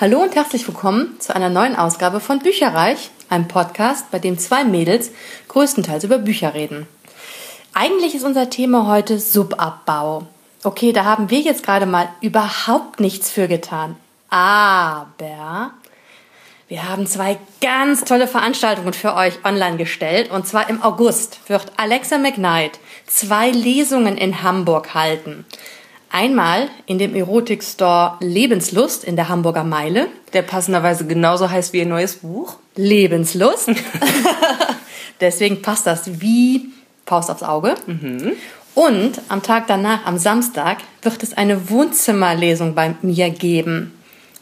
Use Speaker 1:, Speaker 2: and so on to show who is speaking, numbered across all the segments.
Speaker 1: Hallo und herzlich willkommen zu einer neuen Ausgabe von Bücherreich, einem Podcast, bei dem zwei Mädels größtenteils über Bücher reden. Eigentlich ist unser Thema heute Subabbau. Okay, da haben wir jetzt gerade mal überhaupt nichts für getan. Aber wir haben zwei ganz tolle Veranstaltungen für euch online gestellt. Und zwar im August wird Alexa McKnight zwei Lesungen in Hamburg halten. Einmal in dem Erotikstore Lebenslust in der Hamburger Meile.
Speaker 2: Der passenderweise genauso heißt wie ihr neues Buch.
Speaker 1: Lebenslust. Deswegen passt das wie Faust aufs Auge.
Speaker 2: Mhm.
Speaker 1: Und am Tag danach, am Samstag, wird es eine Wohnzimmerlesung bei mir geben.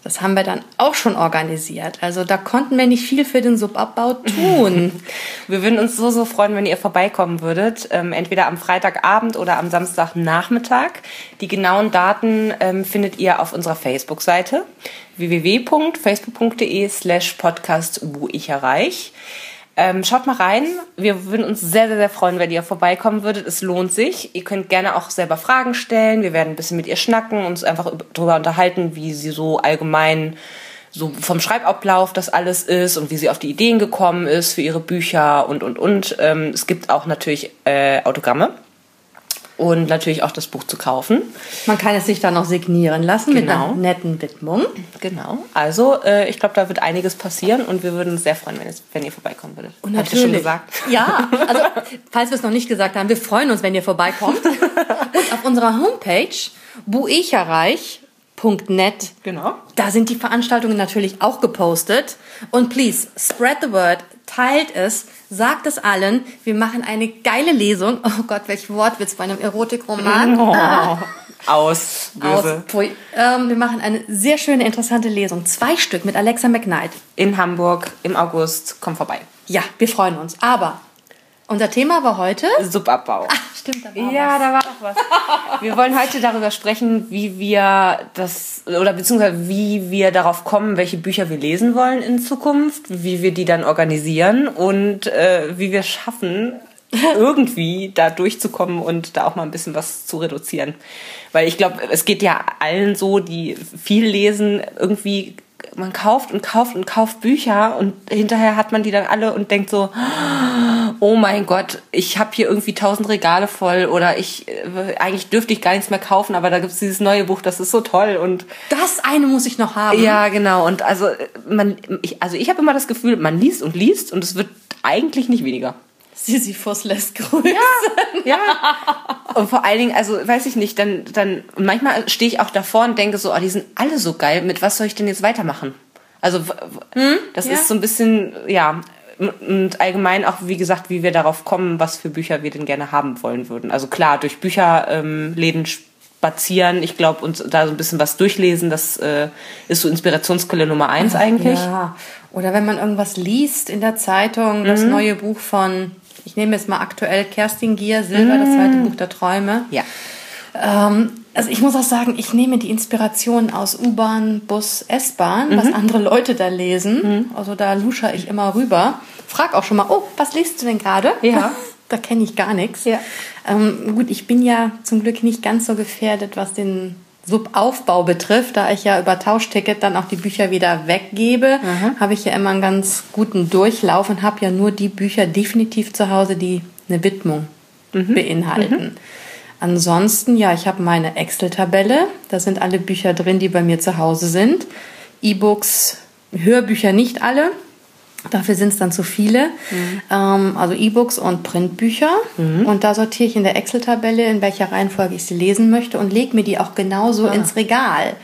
Speaker 1: Das haben wir dann auch schon organisiert. Also da konnten wir nicht viel für den Subabbau tun.
Speaker 2: Wir würden uns so, so freuen, wenn ihr vorbeikommen würdet. Ähm, entweder am Freitagabend oder am Samstagnachmittag. Die genauen Daten ähm, findet ihr auf unserer Facebook-Seite www.facebook.de slash podcast wo ich erreich. Ähm, schaut mal rein. Wir würden uns sehr, sehr, sehr freuen, wenn ihr vorbeikommen würdet. Es lohnt sich. Ihr könnt gerne auch selber Fragen stellen. Wir werden ein bisschen mit ihr schnacken, uns einfach darüber unterhalten, wie sie so allgemein so vom Schreibablauf das alles ist und wie sie auf die Ideen gekommen ist für ihre Bücher und, und, und. Ähm, es gibt auch natürlich äh, Autogramme und natürlich auch das Buch zu kaufen.
Speaker 1: Man kann es sich dann noch signieren lassen genau. mit einer netten Widmung.
Speaker 2: Genau. Also äh, ich glaube, da wird einiges passieren und wir würden uns sehr freuen, wenn, es, wenn ihr vorbeikommen würdet.
Speaker 1: Und natürlich. schon gesagt? Ja, also falls wir es noch nicht gesagt haben, wir freuen uns, wenn ihr vorbeikommt. und auf unserer Homepage buecherreich.net.
Speaker 2: Genau.
Speaker 1: Da sind die Veranstaltungen natürlich auch gepostet. Und please, spread the word, teilt es, sagt es allen. Wir machen eine geile Lesung. Oh Gott, welch Wortwitz bei einem Erotikroman. Oh.
Speaker 2: Ah. Aus, Böse.
Speaker 1: Aus ähm, wir machen eine sehr schöne, interessante Lesung. Zwei Stück mit Alexa McKnight.
Speaker 2: In Hamburg im August. Komm vorbei.
Speaker 1: Ja, wir freuen uns. Aber unser Thema war heute
Speaker 2: Subabbau.
Speaker 1: Ach, stimmt, da war
Speaker 2: Ja,
Speaker 1: was.
Speaker 2: da war doch was. Wir wollen heute darüber sprechen, wie wir das oder beziehungsweise wie wir darauf kommen, welche Bücher wir lesen wollen in Zukunft, wie wir die dann organisieren und äh, wie wir schaffen, irgendwie da durchzukommen und da auch mal ein bisschen was zu reduzieren. Weil ich glaube, es geht ja allen so, die viel lesen, irgendwie man kauft und kauft und kauft Bücher und hinterher hat man die dann alle und denkt so, oh mein Gott, ich habe hier irgendwie tausend Regale voll oder ich äh, eigentlich dürfte ich gar nichts mehr kaufen, aber da gibt's dieses neue Buch, das ist so toll und
Speaker 1: das eine muss ich noch haben.
Speaker 2: Ja, genau und also man ich, also ich habe immer das Gefühl, man liest und liest und es wird eigentlich nicht weniger.
Speaker 1: Sisyphus lässt grüßen.
Speaker 2: Ja, ja. Und vor allen Dingen, also weiß ich nicht, dann, dann manchmal stehe ich auch davor und denke so, oh, die sind alle so geil, mit was soll ich denn jetzt weitermachen? Also hm? das ja. ist so ein bisschen, ja, und allgemein auch, wie gesagt, wie wir darauf kommen, was für Bücher wir denn gerne haben wollen würden. Also klar, durch Bücherläden ähm, spazieren, ich glaube, uns da so ein bisschen was durchlesen, das äh, ist so Inspirationsquelle Nummer eins eigentlich.
Speaker 1: Ja. Oder wenn man irgendwas liest in der Zeitung, das mhm. neue Buch von ich nehme jetzt mal aktuell Kerstin Gier, Silber, mm. das zweite Buch der Träume.
Speaker 2: Ja.
Speaker 1: Ähm, also ich muss auch sagen, ich nehme die Inspiration aus U-Bahn, Bus, S-Bahn, mhm. was andere Leute da lesen. Mhm. Also da lusche ich immer rüber. Frag auch schon mal, oh, was liest du denn gerade?
Speaker 2: Ja.
Speaker 1: da kenne ich gar nichts.
Speaker 2: Ja.
Speaker 1: Ähm, gut, ich bin ja zum Glück nicht ganz so gefährdet, was den Subaufbau betrifft, da ich ja über Tauschticket dann auch die Bücher wieder weggebe, mhm. habe ich ja immer einen ganz guten Durchlauf und habe ja nur die Bücher definitiv zu Hause, die eine Widmung mhm. beinhalten. Mhm. Ansonsten, ja, ich habe meine Excel-Tabelle. Da sind alle Bücher drin, die bei mir zu Hause sind. E-Books, Hörbücher nicht alle. Dafür sind es dann zu viele. Mhm. Ähm, also E-Books und Printbücher. Mhm. Und da sortiere ich in der Excel-Tabelle, in welcher Reihenfolge ich sie lesen möchte und lege mir die auch genauso ah. ins Regal.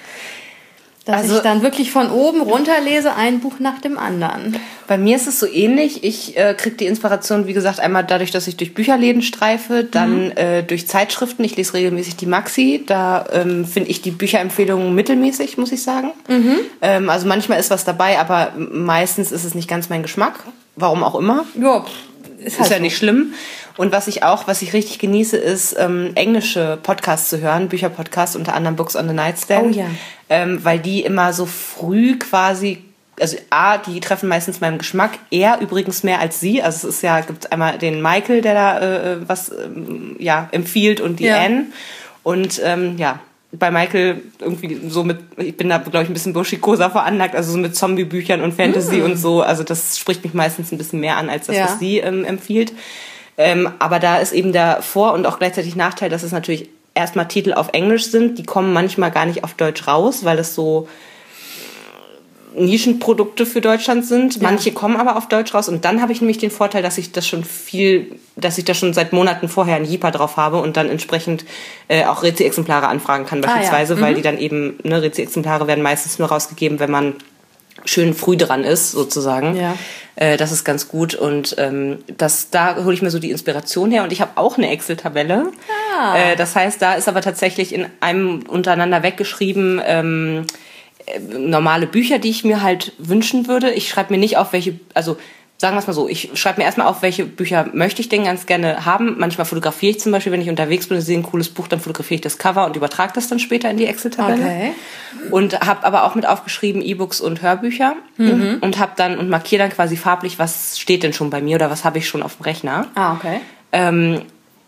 Speaker 1: Dass also, ich dann wirklich von oben runter lese, ein Buch nach dem anderen.
Speaker 2: Bei mir ist es so ähnlich. Ich äh, kriege die Inspiration, wie gesagt, einmal dadurch, dass ich durch Bücherläden streife, dann mhm. äh, durch Zeitschriften. Ich lese regelmäßig die Maxi. Da ähm, finde ich die Bücherempfehlungen mittelmäßig, muss ich sagen.
Speaker 1: Mhm.
Speaker 2: Ähm, also manchmal ist was dabei, aber meistens ist es nicht ganz mein Geschmack. Warum auch immer.
Speaker 1: Ja,
Speaker 2: ist, halt ist ja so. nicht schlimm. Und was ich auch, was ich richtig genieße, ist ähm, englische Podcasts zu hören, Bücherpodcasts, unter anderem Books on the Nightstand.
Speaker 1: Oh ja.
Speaker 2: Ähm, weil die immer so früh quasi also A, die treffen meistens meinen Geschmack, er übrigens mehr als sie. Also es ist ja, gibt einmal den Michael, der da äh, was ähm, ja empfiehlt und die ja. Anne. Und ähm, ja, bei Michael irgendwie so mit, ich bin da, glaube ich, ein bisschen burschikoser veranlagt, also so mit Zombie-Büchern und Fantasy mm. und so. Also das spricht mich meistens ein bisschen mehr an, als das, ja. was sie ähm, empfiehlt. Ähm, aber da ist eben der Vor- und auch gleichzeitig Nachteil, dass es natürlich erstmal Titel auf Englisch sind. Die kommen manchmal gar nicht auf Deutsch raus, weil es so Nischenprodukte für Deutschland sind. Ja. Manche kommen aber auf Deutsch raus und dann habe ich nämlich den Vorteil, dass ich das schon viel, dass ich da schon seit Monaten vorher ein Jeeper drauf habe und dann entsprechend äh, auch Rezi-Exemplare anfragen kann beispielsweise, ah, ja. mhm. weil die dann eben, ne, Rezi-Exemplare werden meistens nur rausgegeben, wenn man schön früh dran ist, sozusagen. Ja. Äh, das ist ganz gut und ähm, das, da hole ich mir so die Inspiration her und ich habe auch eine Excel-Tabelle. Ah. Äh, das heißt, da ist aber tatsächlich in einem untereinander weggeschrieben, ähm, äh, normale Bücher, die ich mir halt wünschen würde. Ich schreibe mir nicht auf, welche, also sagen wir es mal so, ich schreibe mir erstmal auf, welche Bücher möchte ich denn ganz gerne haben. Manchmal fotografiere ich zum Beispiel, wenn ich unterwegs bin und sehe ein cooles Buch, dann fotografiere ich das Cover und übertrage das dann später in die Excel-Tabelle. Okay. Und habe aber auch mit aufgeschrieben E-Books und Hörbücher mhm. und habe dann und markiere dann quasi farblich, was steht denn schon bei mir oder was habe ich schon auf dem Rechner.
Speaker 1: Ah, okay.
Speaker 2: Ähm,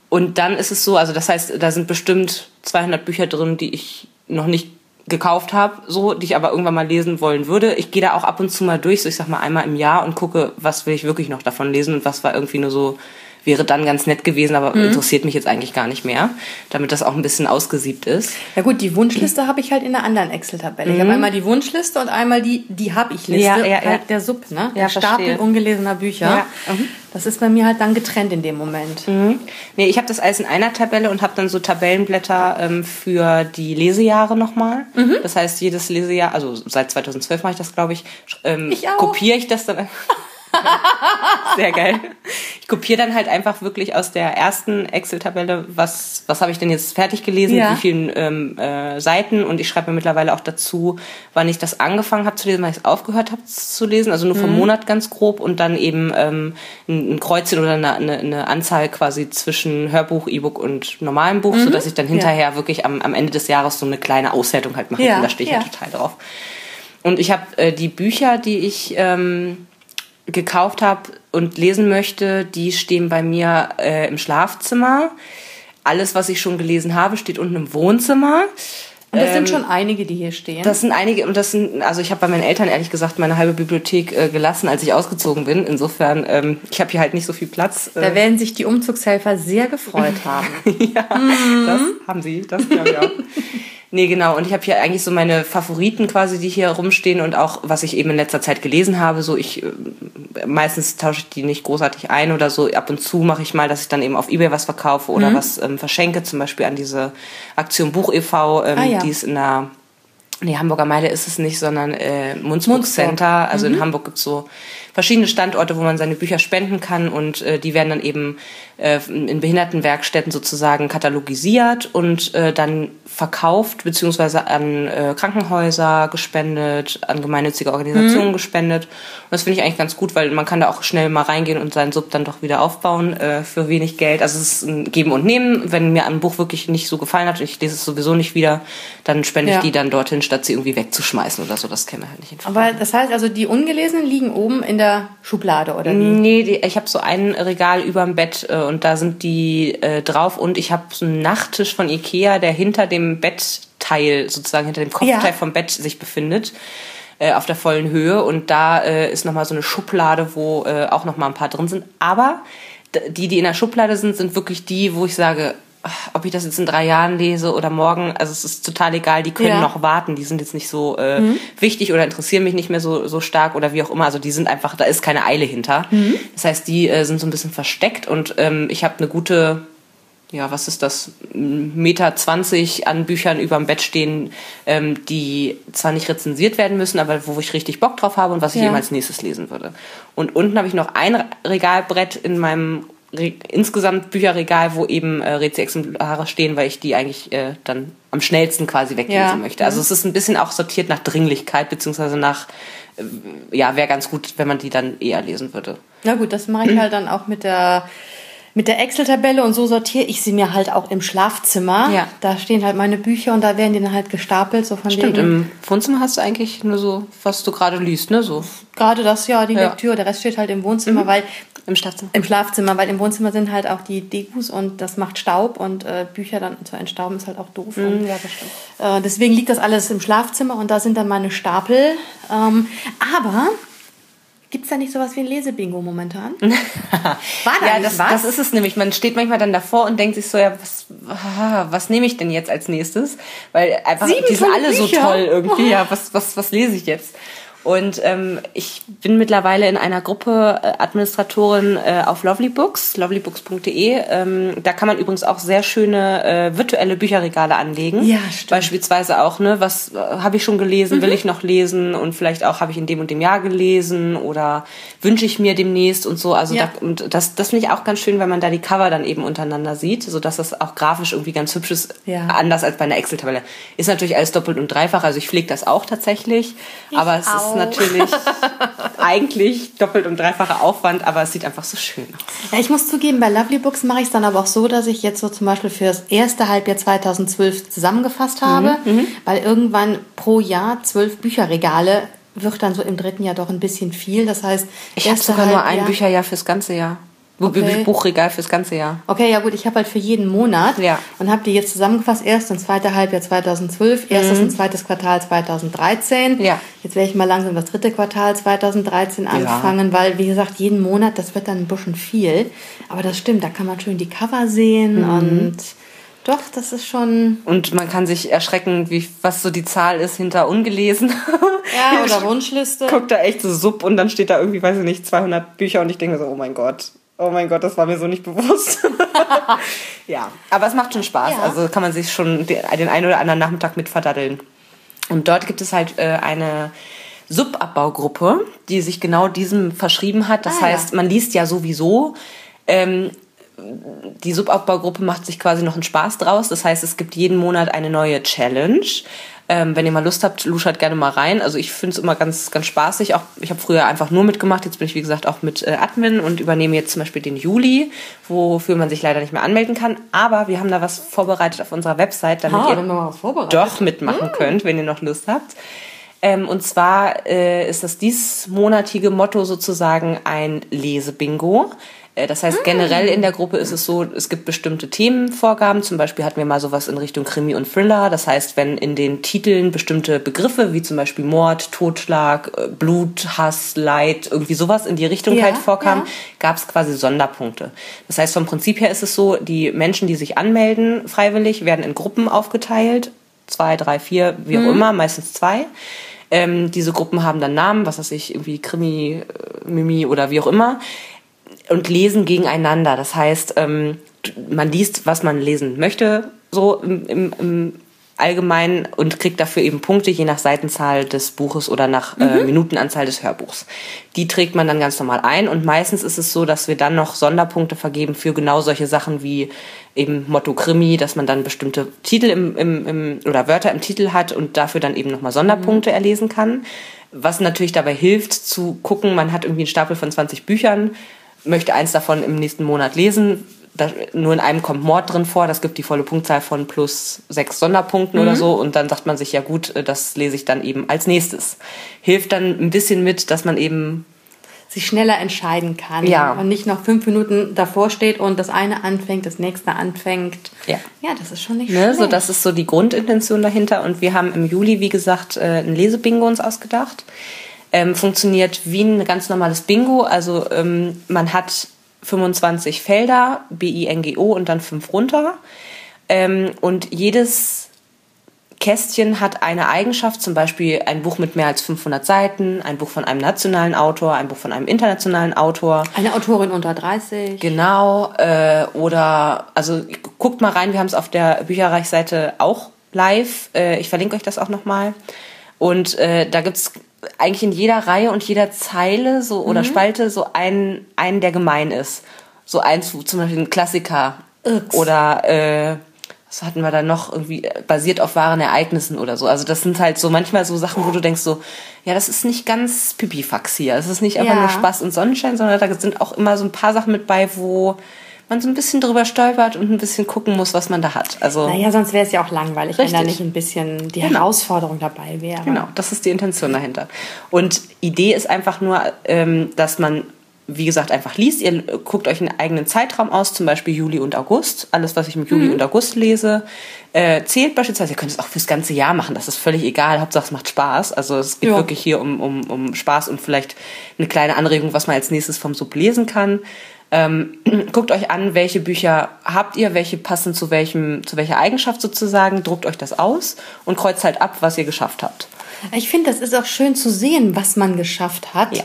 Speaker 2: und dann ist es so, also das heißt, da sind bestimmt 200 Bücher drin, die ich noch nicht gekauft habe, so, die ich aber irgendwann mal lesen wollen würde. Ich gehe da auch ab und zu mal durch, so ich sag mal einmal im Jahr und gucke, was will ich wirklich noch davon lesen und was war irgendwie nur so wäre dann ganz nett gewesen, aber mhm. interessiert mich jetzt eigentlich gar nicht mehr, damit das auch ein bisschen ausgesiebt ist.
Speaker 1: Ja gut, die Wunschliste habe ich halt in einer anderen Excel-Tabelle. Mhm. Ich habe einmal die Wunschliste und einmal die die habe ich Liste, ja, ja, halt der Sub, ne? Der Stapel ungelesener Bücher. Mhm. Das ist bei mir halt dann getrennt in dem Moment.
Speaker 2: Mhm. Nee, ich habe das alles in einer Tabelle und habe dann so Tabellenblätter ähm, für die Lesejahre nochmal. Mhm. Das heißt, jedes Lesejahr, also seit 2012 mache ich das, glaube ich, ähm, ich kopiere ich das dann. Sehr geil. Ich kopiere dann halt einfach wirklich aus der ersten Excel-Tabelle, was, was habe ich denn jetzt fertig gelesen, ja. wie vielen ähm, äh, Seiten und ich schreibe mir mittlerweile auch dazu, wann ich das angefangen habe zu lesen, wann ich es aufgehört habe zu lesen, also nur vom mhm. Monat ganz grob und dann eben ähm, ein, ein Kreuzchen oder eine, eine, eine Anzahl quasi zwischen Hörbuch, E-Book und normalem Buch, mhm. sodass ich dann hinterher ja. wirklich am, am Ende des Jahres so eine kleine Auswertung halt mache. Ja. Und da stehe ich ja. total drauf. Und ich habe äh, die Bücher, die ich ähm, gekauft habe und lesen möchte, die stehen bei mir äh, im Schlafzimmer. Alles, was ich schon gelesen habe, steht unten im Wohnzimmer.
Speaker 1: Und das ähm, sind schon einige, die hier stehen.
Speaker 2: Das sind einige und das sind, also ich habe bei meinen Eltern ehrlich gesagt meine halbe Bibliothek äh, gelassen, als ich ausgezogen bin. Insofern, ähm, ich habe hier halt nicht so viel Platz.
Speaker 1: Da werden sich die Umzugshelfer sehr gefreut haben.
Speaker 2: ja, mhm. das haben sie, das glaube ich auch. Nee, genau. Und ich habe hier eigentlich so meine Favoriten quasi, die hier rumstehen und auch, was ich eben in letzter Zeit gelesen habe. So, ich äh, meistens tausche ich die nicht großartig ein oder so. Ab und zu mache ich mal, dass ich dann eben auf Ebay was verkaufe oder mhm. was ähm, verschenke, zum Beispiel an diese Aktion Buch e.V., ähm, ah, ja. die ist in der Nee, Hamburger Meile ist es nicht, sondern äh, Munzburg Center. Also mhm. in Hamburg gibt's so verschiedene Standorte, wo man seine Bücher spenden kann und äh, die werden dann eben äh, in Behindertenwerkstätten sozusagen katalogisiert und äh, dann verkauft beziehungsweise an äh, Krankenhäuser gespendet, an gemeinnützige Organisationen mhm. gespendet. Und das finde ich eigentlich ganz gut, weil man kann da auch schnell mal reingehen und seinen Sub dann doch wieder aufbauen äh, für wenig Geld. Also es ist ein Geben und Nehmen. Wenn mir ein Buch wirklich nicht so gefallen hat und ich lese es sowieso nicht wieder, dann spende ja. ich die dann dorthin, statt sie irgendwie wegzuschmeißen oder so. Das käme halt nicht in
Speaker 1: Frage. Aber das heißt also, die ungelesenen liegen oben in der Schublade oder wie?
Speaker 2: Nee, die, ich habe so ein Regal über dem Bett äh, und da sind die äh, drauf und ich habe so einen Nachttisch von Ikea, der hinter dem Bettteil, sozusagen hinter dem Kopfteil ja. vom Bett sich befindet äh, auf der vollen Höhe und da äh, ist nochmal so eine Schublade, wo äh, auch nochmal ein paar drin sind. Aber die, die in der Schublade sind, sind wirklich die, wo ich sage, ob ich das jetzt in drei Jahren lese oder morgen, also es ist total egal, die können ja. noch warten, die sind jetzt nicht so äh, mhm. wichtig oder interessieren mich nicht mehr so, so stark oder wie auch immer, also die sind einfach, da ist keine Eile hinter. Mhm. Das heißt, die äh, sind so ein bisschen versteckt und ähm, ich habe eine gute, ja, was ist das, Meter zwanzig an Büchern überm Bett stehen, ähm, die zwar nicht rezensiert werden müssen, aber wo ich richtig Bock drauf habe und was ich ja. eben als nächstes lesen würde. Und unten habe ich noch ein Regalbrett in meinem insgesamt Bücherregal, wo eben äh, Rezi-Exemplare stehen, weil ich die eigentlich äh, dann am schnellsten quasi weglesen ja. möchte. Also es ist ein bisschen auch sortiert nach Dringlichkeit, beziehungsweise nach, äh, ja, wäre ganz gut, wenn man die dann eher lesen würde.
Speaker 1: Na gut, das mache ich halt dann auch mit der mit der Excel-Tabelle und so sortiere ich sie mir halt auch im Schlafzimmer.
Speaker 2: Ja.
Speaker 1: Da stehen halt meine Bücher und da werden die dann halt gestapelt. So von
Speaker 2: Stimmt,
Speaker 1: wegen.
Speaker 2: im Wohnzimmer hast du eigentlich nur so, was du gerade liest, ne? So
Speaker 1: Gerade das, ja, die
Speaker 2: Ja.
Speaker 1: Lektüre. Der Rest steht halt im Wohnzimmer, weil
Speaker 2: im Schlafzimmer.
Speaker 1: im Schlafzimmer, weil im Wohnzimmer sind halt auch die Dekus und das macht Staub und äh, Bücher dann zu entstauben ist halt auch doof. Und,
Speaker 2: ja, das stimmt.
Speaker 1: Äh, deswegen liegt das alles im Schlafzimmer und da sind dann meine Stapel. Ähm, aber gibt's da nicht sowas wie ein Lesebingo momentan? War da
Speaker 2: Ja,
Speaker 1: nicht
Speaker 2: das,
Speaker 1: was?
Speaker 2: das ist es nämlich. Man steht manchmal dann davor und denkt sich so, ja, was, ah, was nehme ich denn jetzt als nächstes? Weil einfach,
Speaker 1: Sieben
Speaker 2: die sind alle so
Speaker 1: Bücher.
Speaker 2: toll irgendwie. Ja, was, was, was lese ich jetzt? Und ähm, ich bin mittlerweile in einer Gruppe äh, Administratorin äh, auf Lovely Books, lovelybooks.de. Ähm, da kann man übrigens auch sehr schöne äh, virtuelle Bücherregale anlegen.
Speaker 1: Ja, stimmt.
Speaker 2: Beispielsweise auch, ne, was äh, habe ich schon gelesen, will ich noch lesen und vielleicht auch habe ich in dem und dem Jahr gelesen oder wünsche ich mir demnächst und so. Also
Speaker 1: Ja.
Speaker 2: da, und das, das finde ich auch ganz schön, wenn man da die Cover dann eben untereinander sieht, so dass das auch grafisch irgendwie ganz hübsch ist,
Speaker 1: Ja.
Speaker 2: anders als bei einer Excel-Tabelle. Ist natürlich alles doppelt und dreifach, also ich pflege das auch tatsächlich, aber es
Speaker 1: auch.
Speaker 2: ist natürlich eigentlich doppelt und dreifacher Aufwand, aber es sieht einfach so schön aus.
Speaker 1: Ja, ich muss zugeben, bei Lovely Books mache ich es dann aber auch so, dass ich jetzt so zum Beispiel für das erste Halbjahr 2012 zusammengefasst habe,
Speaker 2: Mhm,
Speaker 1: weil irgendwann pro Jahr zwölf Bücherregale wird dann so im dritten Jahr doch ein bisschen viel. Das heißt,
Speaker 2: Ich habe sogar nur ein Bücherjahr fürs ganze Jahr. Bu-
Speaker 1: Okay.
Speaker 2: Buchregal fürs ganze Jahr.
Speaker 1: Okay, ja gut, ich habe halt für jeden Monat
Speaker 2: Ja.
Speaker 1: und habe die jetzt zusammengefasst, erst und zweite Halbjahr 2012, erstes und zweites Quartal 2013.
Speaker 2: Mhm. Ja.
Speaker 1: Jetzt werde ich mal langsam das dritte Quartal 2013 anfangen, weil, wie gesagt, jeden Monat, das wird dann ein bisschen viel. Aber das stimmt, da kann man schön die Cover sehen
Speaker 2: Mhm.
Speaker 1: und doch, das ist schon...
Speaker 2: Und man kann sich erschrecken, wie, was so die Zahl ist hinter ungelesen.
Speaker 1: Ja, oder Wunschliste.
Speaker 2: Guckt da echt so sub und dann steht da irgendwie, weiß ich nicht, 200 Bücher und ich denke so, oh mein Gott. Oh mein Gott, das war mir so nicht bewusst. ja, aber es macht schon Spaß.
Speaker 1: Ja.
Speaker 2: Also kann man sich schon den, den einen oder anderen Nachmittag mit verdaddeln. Und dort gibt es halt äh, eine Subabbaugruppe, die sich genau diesem verschrieben hat. Das
Speaker 1: Ah, ja.
Speaker 2: heißt, man liest ja sowieso. Ähm, die Subaufbaugruppe macht sich quasi noch einen Spaß draus. Das heißt, es gibt jeden Monat eine neue Challenge. Ähm, wenn ihr mal Lust habt, luschert gerne mal rein. Also ich finde es immer ganz, ganz spaßig. Auch ich habe früher einfach nur mitgemacht. Jetzt bin ich wie gesagt auch mit äh, Admin und übernehme jetzt zum Beispiel den Juli, wofür man sich leider nicht mehr anmelden kann. Aber wir haben da was vorbereitet auf unserer Website, damit
Speaker 1: Ah,
Speaker 2: ihr doch mitmachen könnt, wenn ihr noch Lust habt. Ähm, und zwar äh, ist das diesmonatige Motto sozusagen ein Lesebingo. Äh, Das heißt, generell in der Gruppe ist es so, es gibt bestimmte Themenvorgaben. Zum Beispiel hatten wir mal sowas in Richtung Krimi und Thriller. Das heißt, wenn in den Titeln bestimmte Begriffe wie zum Beispiel Mord, Totschlag, äh, Blut, Hass, Leid, irgendwie sowas in die Richtung
Speaker 1: Ja,
Speaker 2: halt vorkam,
Speaker 1: ja.
Speaker 2: gab es quasi Sonderpunkte. Das heißt, vom Prinzip her ist es so, die Menschen, die sich anmelden freiwillig, werden in Gruppen aufgeteilt. Zwei, drei, vier, wie auch
Speaker 1: Mhm.
Speaker 2: immer, meistens zwei. Ähm, diese Gruppen haben dann Namen, was weiß ich, irgendwie Krimi, äh, Mimi oder wie auch immer und lesen gegeneinander. Das heißt, ähm, man liest, was man lesen möchte, so im, im, im Allgemeinen und kriegt dafür eben Punkte, je nach Seitenzahl des Buches oder nach äh, Minutenanzahl des Hörbuchs. Die trägt man dann ganz normal ein und meistens ist es so, dass wir dann noch Sonderpunkte vergeben für genau solche Sachen wie eben Motto Krimi, dass man dann bestimmte Titel im, im, im oder Wörter im Titel hat und dafür dann eben nochmal Sonderpunkte erlesen kann. Was natürlich dabei hilft, zu gucken, man hat irgendwie einen Stapel von 20 Büchern, möchte eins davon im nächsten Monat lesen. Da, nur in einem kommt Mord drin vor, das gibt die volle Punktzahl von plus sechs Sonderpunkten oder so und dann sagt man sich, ja gut, äh, das lese ich dann eben als nächstes. Hilft dann ein bisschen mit, dass man eben
Speaker 1: sich schneller entscheiden kann.
Speaker 2: Ja.
Speaker 1: Und nicht noch fünf Minuten davor steht und das eine anfängt, das nächste anfängt.
Speaker 2: Ja.
Speaker 1: Ja, das ist schon nicht
Speaker 2: Ne,
Speaker 1: schlecht.
Speaker 2: so das ist so die Grundintention dahinter. Und wir haben im Juli, wie gesagt, äh, ein Lesebingo uns ausgedacht. Ähm, funktioniert wie ein ganz normales Bingo. Also ähm, man hat 25 Felder, B-I-N-G-O und dann fünf runter. Ähm, und jedes Kästchen hat eine Eigenschaft, zum Beispiel ein Buch mit mehr als 500 Seiten, ein Buch von einem nationalen Autor, ein Buch von einem internationalen Autor.
Speaker 1: Eine Autorin unter 30.
Speaker 2: Genau, äh, oder also guckt mal rein, wir haben es auf der Bücherreichseite auch live. Äh, ich verlinke euch das auch nochmal. Und äh, da gibt's eigentlich in jeder Reihe und jeder Zeile so oder Spalte so einen, einen, der gemein ist. So eins, zum Beispiel ein Klassiker
Speaker 1: Irks.
Speaker 2: oder äh, was hatten wir da noch irgendwie äh, basiert auf wahren Ereignissen oder so. Also das sind halt so manchmal so Sachen, wo du denkst so, ja, das ist nicht ganz Pipifax hier. Es ist nicht einfach
Speaker 1: Ja.
Speaker 2: nur Spaß und Sonnenschein, sondern da sind auch immer so ein paar Sachen mit bei, wo man so ein bisschen drüber stolpert und ein bisschen gucken muss, was man da hat. Also
Speaker 1: naja, sonst wäre es ja auch langweilig, richtig. wenn da nicht ein bisschen die genau. Herausforderung dabei wäre.
Speaker 2: Genau, das ist die Intention dahinter. Und Idee ist einfach nur, ähm, dass man wie gesagt, einfach liest. Ihr guckt euch einen eigenen Zeitraum aus, zum Beispiel Juli und August. Alles, was ich im Juli mhm. und August lese, äh, zählt beispielsweise. Ihr könnt es auch fürs ganze Jahr machen. Das ist völlig egal. Hauptsache, es macht Spaß. Also es geht jo. wirklich hier um, um, um Spaß und vielleicht eine kleine Anregung, was man als nächstes vom Sub lesen kann. Ähm, guckt euch an, welche Bücher habt ihr, welche passen zu welchem, zu welcher Eigenschaft sozusagen, druckt euch das aus und kreuzt halt ab, was ihr geschafft habt.
Speaker 1: Ich finde, das ist auch schön zu sehen, was man geschafft hat, ja.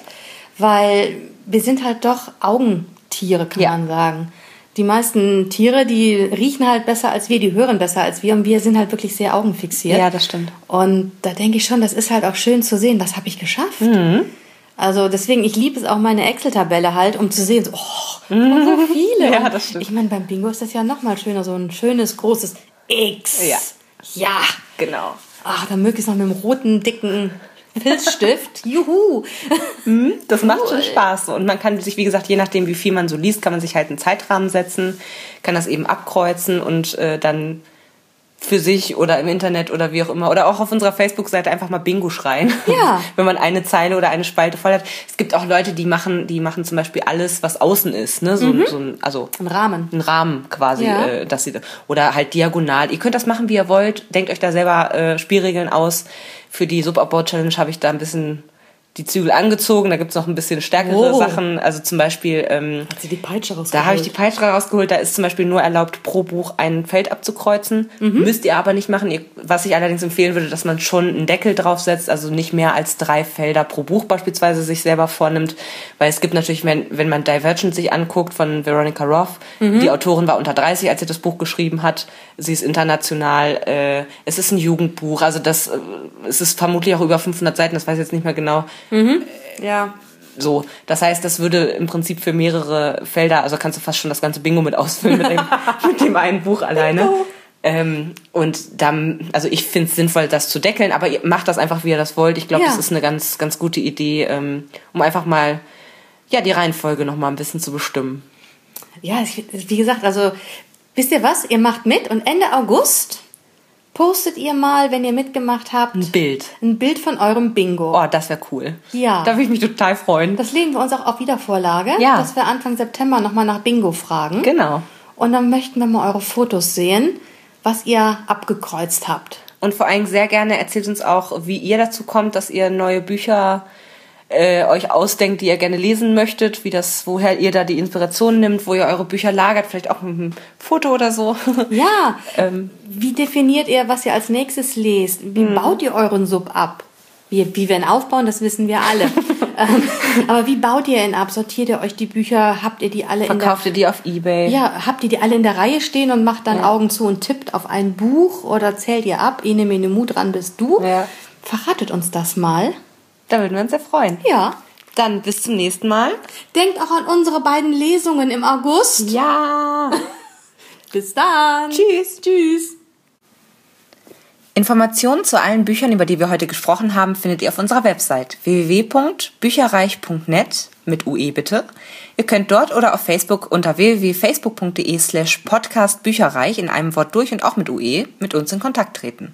Speaker 1: weil wir sind halt doch Augentiere, kann ja. man sagen. Die meisten Tiere, die riechen halt besser als wir, die hören besser als wir und wir sind halt wirklich sehr augenfixiert.
Speaker 2: Ja, das stimmt.
Speaker 1: Und da denke ich schon, das ist halt auch schön zu sehen, was habe ich geschafft. Mhm. Also deswegen, ich liebe es auch meine Excel-Tabelle halt, um zu sehen, so, oh, mhm. so viele. ja, das stimmt. Ich meine, beim Bingo ist das ja noch mal schöner, so ein schönes, großes X.
Speaker 2: Ja.
Speaker 1: Ja.
Speaker 2: Genau.
Speaker 1: Ach, dann möglichst noch mit dem roten, dicken Filzstift. Juhu!
Speaker 2: Mhm, das macht schon Spaß. Und man kann sich, wie gesagt, je nachdem, wie viel man so liest, kann man sich halt einen Zeitrahmen setzen, kann das eben abkreuzen und äh, dann für sich oder im Internet oder wie auch immer oder auch auf unserer Facebook-Seite einfach mal Bingo schreien.
Speaker 1: Ja.
Speaker 2: Wenn man eine Zeile oder eine Spalte voll hat. Es gibt auch Leute, die machen, die machen zum Beispiel alles, was außen ist, ne? So, mhm. so ein, also
Speaker 1: ein Rahmen.
Speaker 2: Ein Rahmen quasi, ja. äh, dass sie oder halt diagonal. Ihr könnt das machen, wie ihr wollt. Denkt euch da selber äh, Spielregeln aus. Für die Subabbau-Challenge habe ich da ein bisschen die Zügel angezogen. Da gibt's noch ein bisschen stärkere oh. Sachen. Also zum Beispiel. Ähm,
Speaker 1: Hat sie die Peitsche rausgeholt?
Speaker 2: Da habe ich die Peitsche rausgeholt. Da ist zum Beispiel nur erlaubt, pro Buch ein Feld abzukreuzen. Mhm. Müsst ihr aber nicht machen. Ihr, was ich allerdings empfehlen würde, dass man schon einen Deckel draufsetzt. Also nicht mehr als drei Felder pro Buch beispielsweise sich selber vornimmt. Weil es gibt natürlich, wenn, wenn man Divergent sich anguckt von Veronica Roth, mhm. die Autorin war unter 30, als sie das Buch geschrieben hat. Sie ist international. Äh, es ist ein Jugendbuch. Also das, äh, es ist vermutlich auch über 500 Seiten. Das weiß ich jetzt nicht mehr genau.
Speaker 1: Mhm. Ja.
Speaker 2: So, das heißt, das würde im Prinzip für mehrere Felder, also kannst du fast schon das ganze Bingo mit ausfüllen mit dem, mit dem einen Buch alleine. Ähm, und dann, also ich finde es sinnvoll, das zu deckeln, aber ihr macht das einfach, wie ihr das wollt. Ich glaube, ja. das ist eine ganz, ganz gute Idee, ähm, um einfach mal ja die Reihenfolge noch mal ein bisschen zu bestimmen.
Speaker 1: Ja, wie gesagt, also wisst ihr was? Ihr macht mit und Ende August postet ihr mal, wenn ihr mitgemacht habt,
Speaker 2: ein Bild.
Speaker 1: Ein Bild von eurem Bingo.
Speaker 2: Oh, das wäre cool.
Speaker 1: Ja.
Speaker 2: Da würde ich mich total freuen.
Speaker 1: Das legen wir uns auch auf Wiedervorlage,
Speaker 2: ja.
Speaker 1: dass wir Anfang September nochmal nach Bingo fragen.
Speaker 2: Genau.
Speaker 1: Und dann möchten wir mal eure Fotos sehen, was ihr abgekreuzt habt.
Speaker 2: Und vor allem sehr gerne erzählt uns auch, wie ihr dazu kommt, dass ihr neue Bücher äh, euch ausdenkt, die ihr gerne lesen möchtet, wie das, woher ihr da die Inspiration nimmt, wo ihr eure Bücher lagert, vielleicht auch mit einem Foto oder so.
Speaker 1: Ja. ähm. Wie definiert ihr, was ihr als nächstes lest? Wie mhm. baut ihr euren Sub ab? Wie, wie wir ihn aufbauen, das wissen wir alle. ähm, aber wie baut ihr ihn ab? Sortiert ihr euch die Bücher? Habt ihr die alle
Speaker 2: Verkauft
Speaker 1: in
Speaker 2: der, ihr die auf Ebay?
Speaker 1: Ja, habt ihr die alle in der Reihe stehen und macht dann ja. Augen zu und tippt auf ein Buch oder zählt ihr ab? Ene, mene, mu, dran bist du.
Speaker 2: Ja.
Speaker 1: Verratet uns das mal.
Speaker 2: Da würden wir uns sehr freuen.
Speaker 1: Ja.
Speaker 2: Dann bis zum nächsten Mal.
Speaker 1: Denkt auch an unsere beiden Lesungen im August.
Speaker 2: Ja.
Speaker 1: bis dann.
Speaker 2: Tschüss.
Speaker 1: Tschüss.
Speaker 2: Informationen zu allen Büchern, über die wir heute gesprochen haben, findet ihr auf unserer Website www.bücherreich.net mit UE bitte. Ihr könnt dort oder auf Facebook unter www.facebook.de slash podcastbücherreich in einem Wort durch und auch mit UE mit uns in Kontakt treten.